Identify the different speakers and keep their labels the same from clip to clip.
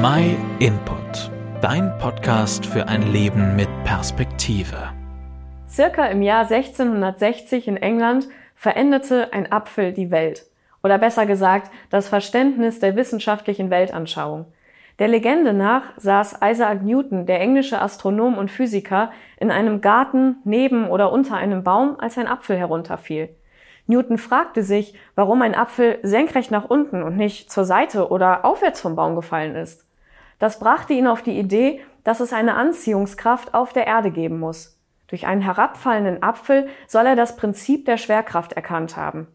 Speaker 1: My Input, dein Podcast für ein Leben mit Perspektive.
Speaker 2: Circa im Jahr 1660 in England veränderte ein Apfel die Welt. Oder besser gesagt, das Verständnis der wissenschaftlichen Weltanschauung. Der Legende nach saß Isaac Newton, der englische Astronom und Physiker, in einem Garten neben oder unter einem Baum, als ein Apfel herunterfiel. Newton fragte sich, warum ein Apfel senkrecht nach unten und nicht zur Seite oder aufwärts vom Baum gefallen ist. Das brachte ihn auf die Idee, dass es eine Anziehungskraft auf der Erde geben muss. Durch einen herabfallenden Apfel soll er das Prinzip der Schwerkraft erkannt haben.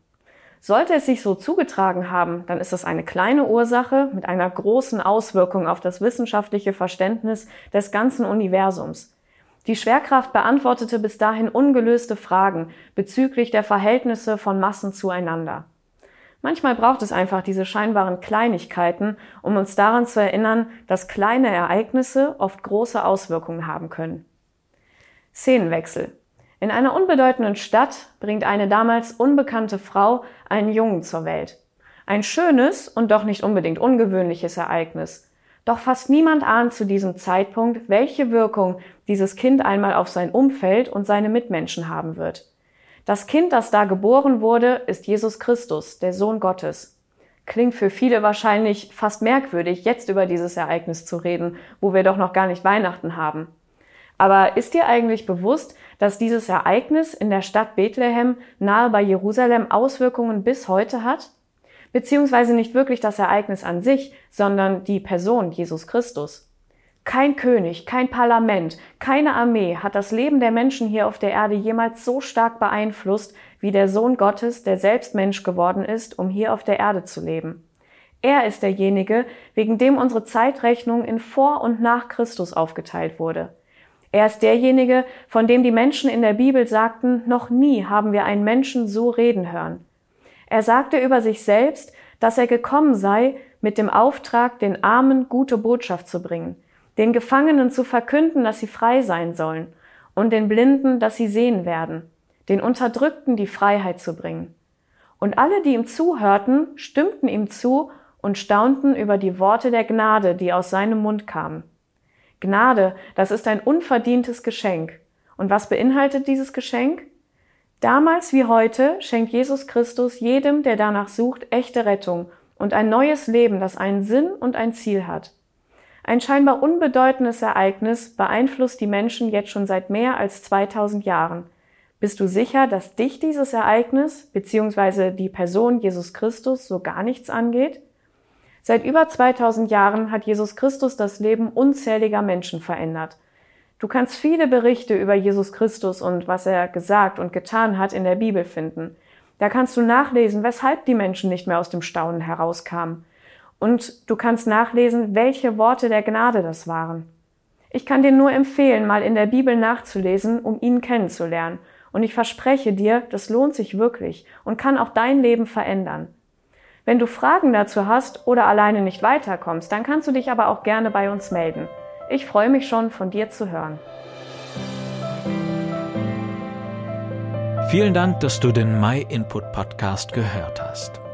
Speaker 2: Sollte es sich so zugetragen haben, dann ist es eine kleine Ursache mit einer großen Auswirkung auf das wissenschaftliche Verständnis des ganzen Universums. Die Schwerkraft beantwortete bis dahin ungelöste Fragen bezüglich der Verhältnisse von Massen zueinander. Manchmal braucht es einfach diese scheinbaren Kleinigkeiten, um uns daran zu erinnern, dass kleine Ereignisse oft große Auswirkungen haben können. Szenenwechsel. In einer unbedeutenden Stadt bringt eine damals unbekannte Frau einen Jungen zur Welt. Ein schönes und doch nicht unbedingt ungewöhnliches Ereignis. Doch fast niemand ahnt zu diesem Zeitpunkt, welche Wirkung dieses Kind einmal auf sein Umfeld und seine Mitmenschen haben wird. Das Kind, das da geboren wurde, ist Jesus Christus, der Sohn Gottes. Klingt für viele wahrscheinlich fast merkwürdig, jetzt über dieses Ereignis zu reden, wo wir doch noch gar nicht Weihnachten haben. Aber ist dir eigentlich bewusst, dass dieses Ereignis in der Stadt Bethlehem nahe bei Jerusalem Auswirkungen bis heute hat? beziehungsweise nicht wirklich das Ereignis an sich, sondern die Person Jesus Christus. Kein König, kein Parlament, keine Armee hat das Leben der Menschen hier auf der Erde jemals so stark beeinflusst wie der Sohn Gottes, der selbst Mensch geworden ist, um hier auf der Erde zu leben. Er ist derjenige, wegen dem unsere Zeitrechnung in vor und nach Christus aufgeteilt wurde. Er ist derjenige, von dem die Menschen in der Bibel sagten, noch nie haben wir einen Menschen so reden hören. Er sagte über sich selbst, dass er gekommen sei mit dem Auftrag, den Armen gute Botschaft zu bringen, den Gefangenen zu verkünden, dass sie frei sein sollen, und den Blinden, dass sie sehen werden, den Unterdrückten die Freiheit zu bringen. Und alle, die ihm zuhörten, stimmten ihm zu und staunten über die Worte der Gnade, die aus seinem Mund kamen. Gnade, das ist ein unverdientes Geschenk. Und was beinhaltet dieses Geschenk? Damals wie heute schenkt Jesus Christus jedem, der danach sucht, echte Rettung und ein neues Leben, das einen Sinn und ein Ziel hat. Ein scheinbar unbedeutendes Ereignis beeinflusst die Menschen jetzt schon seit mehr als 2000 Jahren. Bist du sicher, dass dich dieses Ereignis bzw. die Person Jesus Christus so gar nichts angeht? Seit über 2000 Jahren hat Jesus Christus das Leben unzähliger Menschen verändert. Du kannst viele Berichte über Jesus Christus und was er gesagt und getan hat in der Bibel finden. Da kannst du nachlesen, weshalb die Menschen nicht mehr aus dem Staunen herauskamen. Und du kannst nachlesen, welche Worte der Gnade das waren. Ich kann dir nur empfehlen, mal in der Bibel nachzulesen, um ihn kennenzulernen. Und ich verspreche dir, das lohnt sich wirklich und kann auch dein Leben verändern. Wenn du Fragen dazu hast oder alleine nicht weiterkommst, dann kannst du dich aber auch gerne bei uns melden. Ich freue mich schon, von dir zu hören.
Speaker 1: Vielen Dank, dass du den My Input Podcast gehört hast.